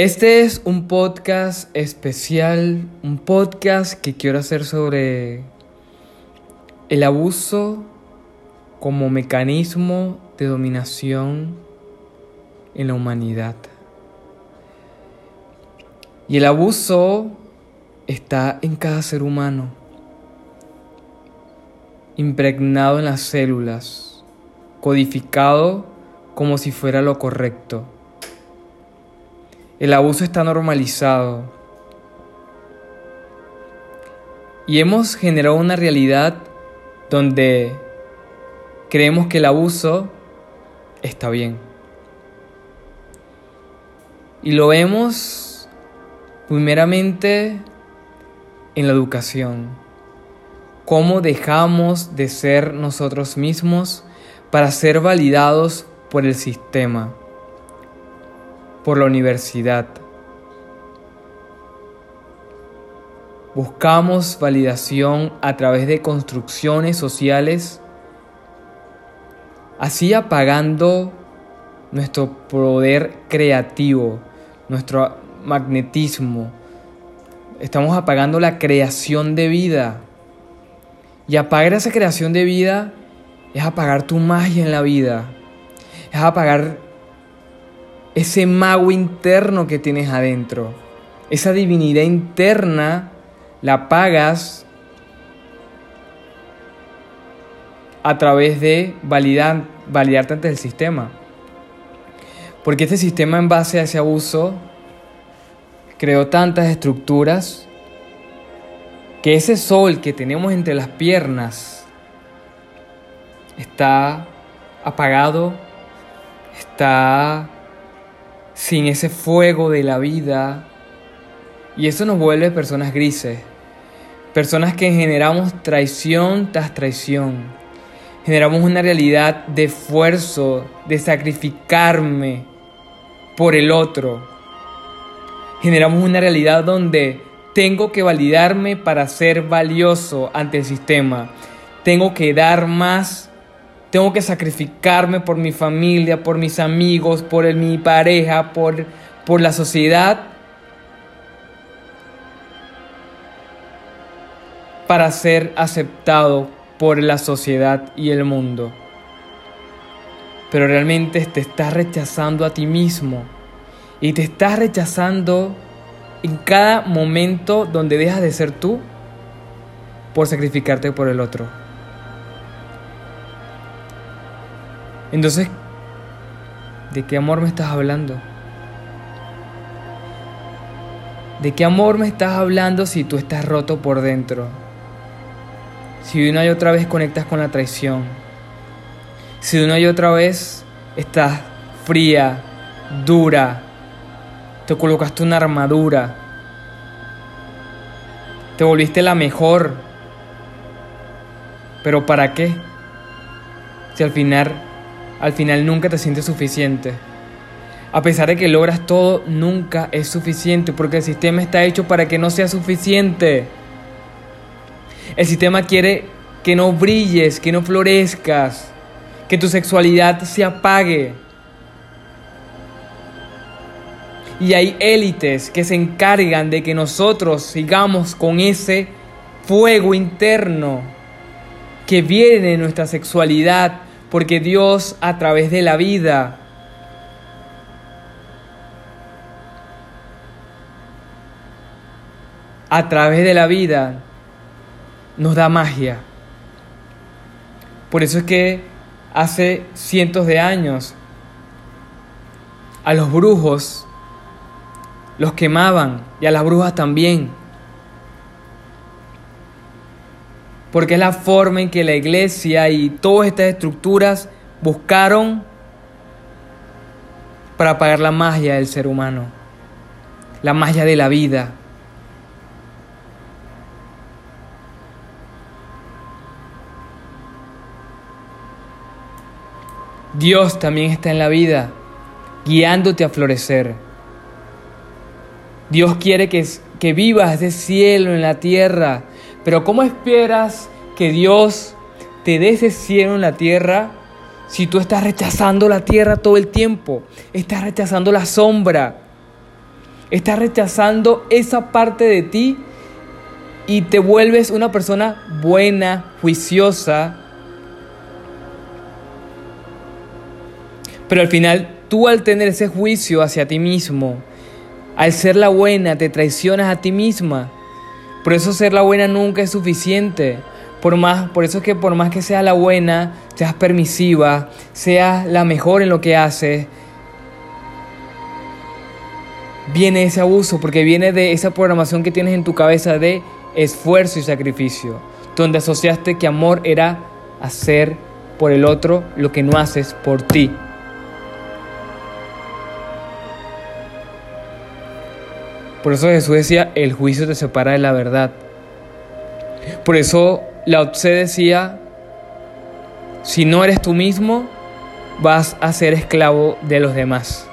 Este es un podcast especial, un podcast que quiero hacer sobre el abuso como mecanismo de dominación en la humanidad. Y el abuso está en cada ser humano, impregnado en las células, codificado como si fuera lo correcto. El abuso está normalizado. Y hemos generado una realidad donde creemos que el abuso está bien. Y lo vemos primeramente en la educación. Cómo dejamos de ser nosotros mismos para ser validados por el sistema por la universidad. Buscamos validación a través de construcciones sociales, así apagando nuestro poder creativo, nuestro magnetismo. Estamos apagando la creación de vida. Y apagar esa creación de vida es apagar tu magia en la vida. Es apagar ese mago interno que tienes adentro, esa divinidad interna, la pagas a través de validar, validarte ante el sistema. Porque este sistema en base a ese abuso creó tantas estructuras que ese sol que tenemos entre las piernas está apagado, está sin ese fuego de la vida. Y eso nos vuelve personas grises. Personas que generamos traición tras traición. Generamos una realidad de esfuerzo, de sacrificarme por el otro. Generamos una realidad donde tengo que validarme para ser valioso ante el sistema. Tengo que dar más tengo que sacrificarme por mi familia, por mis amigos, por mi pareja, por, por la sociedad. para ser aceptado por la sociedad y el mundo. Pero realmente te estás rechazando a ti mismo y te estás rechazando en cada momento donde dejas de ser tú por sacrificarte por el otro. Entonces, ¿de qué amor me estás hablando? ¿De qué amor me estás hablando si tú estás roto por dentro? Si una y otra vez conectas con la traición. Si una y otra vez estás fría, dura, te colocaste una armadura, te volviste la mejor. ¿Pero para qué? Si al final al final nunca te sientes suficiente. A pesar de que logras todo, nunca es suficiente porque el sistema está hecho para que no sea suficiente. El sistema quiere que no brilles, que no florezcas, que tu sexualidad se apague. Y hay élites que se encargan de que nosotros sigamos con ese fuego interno que viene de nuestra sexualidad porque Dios a través de la vida a través de la vida nos da magia. Por eso es que hace cientos de años a los brujos los quemaban y a las brujas también. Porque es la forma en que la iglesia y todas estas estructuras buscaron para apagar la magia del ser humano, la magia de la vida. Dios también está en la vida, guiándote a florecer. Dios quiere que, que vivas de cielo en la tierra, pero ¿cómo esperas que Dios te dé ese cielo en la tierra si tú estás rechazando la tierra todo el tiempo? Estás rechazando la sombra. Estás rechazando esa parte de ti y te vuelves una persona buena, juiciosa. Pero al final, tú al tener ese juicio hacia ti mismo, al ser la buena, te traicionas a ti misma. Por eso ser la buena nunca es suficiente. Por, más, por eso es que por más que seas la buena, seas permisiva, seas la mejor en lo que haces, viene ese abuso, porque viene de esa programación que tienes en tu cabeza de esfuerzo y sacrificio, donde asociaste que amor era hacer por el otro lo que no haces por ti. Por eso Jesús decía, el juicio te separa de la verdad. Por eso Tse decía, si no eres tú mismo, vas a ser esclavo de los demás.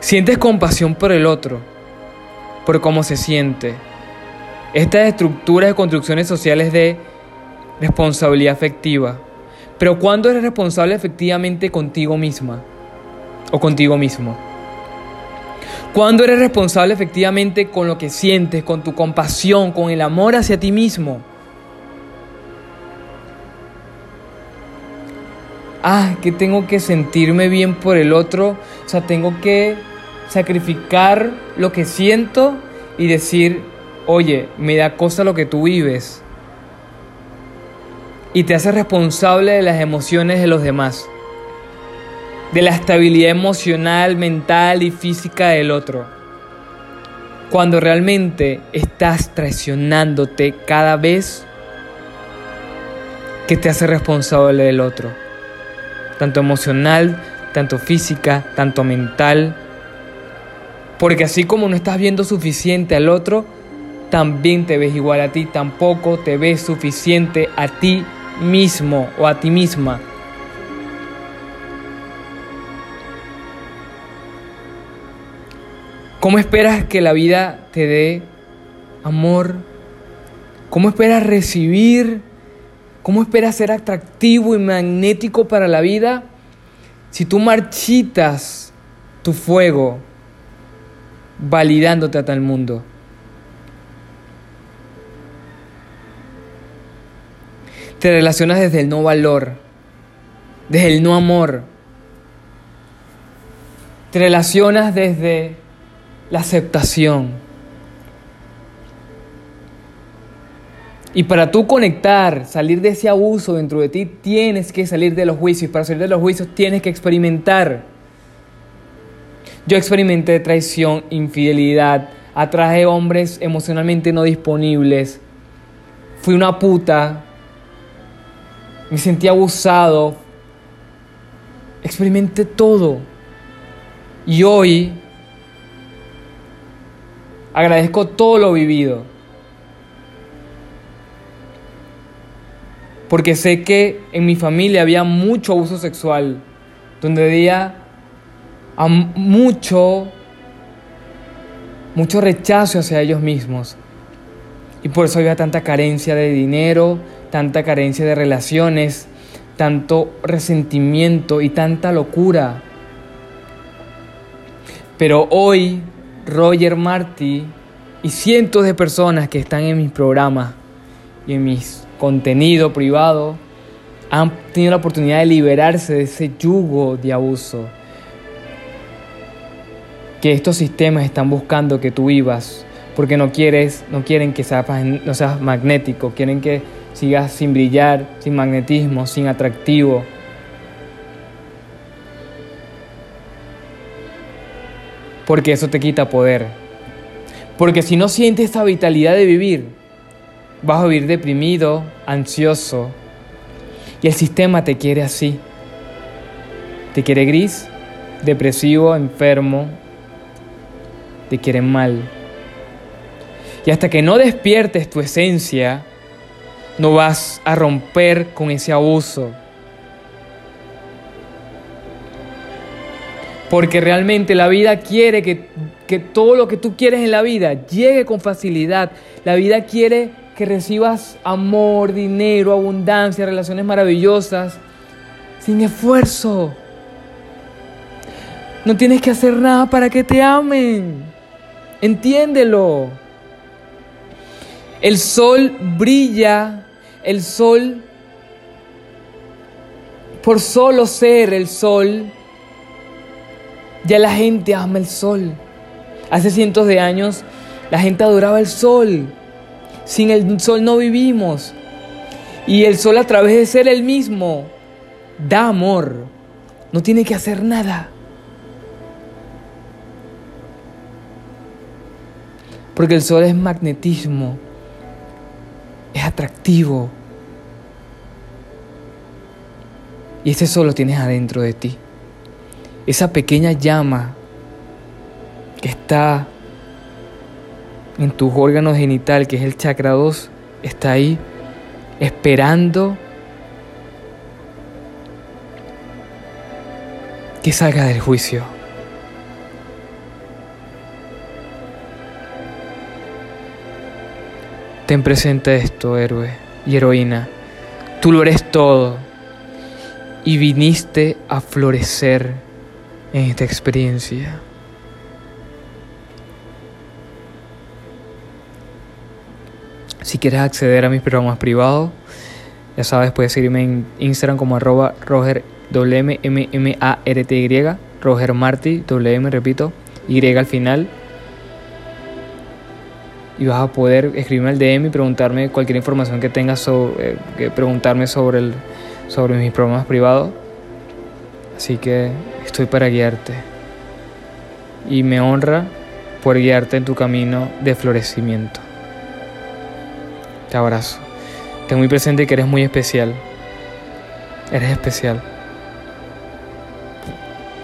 Sientes compasión por el otro, por cómo se siente. Estas estructuras de construcciones sociales de responsabilidad afectiva. Pero ¿cuándo eres responsable efectivamente contigo misma o contigo mismo? ¿Cuándo eres responsable efectivamente con lo que sientes, con tu compasión, con el amor hacia ti mismo? Ah, que tengo que sentirme bien por el otro, o sea, tengo que sacrificar lo que siento y decir, oye, me da cosa lo que tú vives. Y te hace responsable de las emociones de los demás, de la estabilidad emocional, mental y física del otro. Cuando realmente estás traicionándote cada vez que te hace responsable del otro, tanto emocional, tanto física, tanto mental, porque así como no estás viendo suficiente al otro, también te ves igual a ti, tampoco te ves suficiente a ti mismo o a ti misma. ¿Cómo esperas que la vida te dé amor? ¿Cómo esperas recibir? ¿Cómo esperas ser atractivo y magnético para la vida? Si tú marchitas tu fuego, validándote a tal mundo. Te relacionas desde el no valor, desde el no amor. Te relacionas desde la aceptación. Y para tú conectar, salir de ese abuso dentro de ti, tienes que salir de los juicios. Para salir de los juicios tienes que experimentar. Yo experimenté traición, infidelidad, atraje hombres emocionalmente no disponibles, fui una puta, me sentí abusado, experimenté todo. Y hoy agradezco todo lo vivido. Porque sé que en mi familia había mucho abuso sexual, donde había a mucho, mucho rechazo hacia ellos mismos. Y por eso había tanta carencia de dinero, tanta carencia de relaciones, tanto resentimiento y tanta locura. Pero hoy Roger Marty y cientos de personas que están en mis programas y en mis contenido privado han tenido la oportunidad de liberarse de ese yugo de abuso, que estos sistemas están buscando que tú vivas, porque no quieres, no quieren que seas, no seas magnético, quieren que sigas sin brillar, sin magnetismo, sin atractivo. Porque eso te quita poder. Porque si no sientes esta vitalidad de vivir, vas a vivir deprimido, ansioso. Y el sistema te quiere así. Te quiere gris, depresivo, enfermo, te quieren mal. Y hasta que no despiertes tu esencia, no vas a romper con ese abuso. Porque realmente la vida quiere que, que, todo lo que tú quieres en la vida llegue con facilidad. La vida quiere que recibas amor, dinero, abundancia, relaciones maravillosas. sin esfuerzo. No tienes que hacer nada para que te amen. Entiéndelo. El sol brilla, el sol, por solo ser el sol, ya la gente ama el sol. Hace cientos de años la gente adoraba el sol. Sin el sol no vivimos. Y el sol a través de ser el mismo da amor. No tiene que hacer nada. Porque el sol es magnetismo, es atractivo. Y ese sol lo tienes adentro de ti. Esa pequeña llama que está en tu órgano genital, que es el chakra 2, está ahí esperando que salga del juicio. Ten presente esto, héroe y heroína. Tú lo eres todo y viniste a florecer en esta experiencia. Si quieres acceder a mis programas privados, ya sabes, puedes seguirme en Instagram como arroba Roger W-M-M-A-R-T-Y, Roger Marty, W-M, repito, Y al final y vas a poder escribirme al DM y preguntarme cualquier información que tengas sobre, eh, preguntarme sobre, el, sobre mis programas privados. Así que estoy para guiarte. Y me honra por guiarte en tu camino de florecimiento. Te abrazo. Ten muy presente que eres muy especial. Eres especial.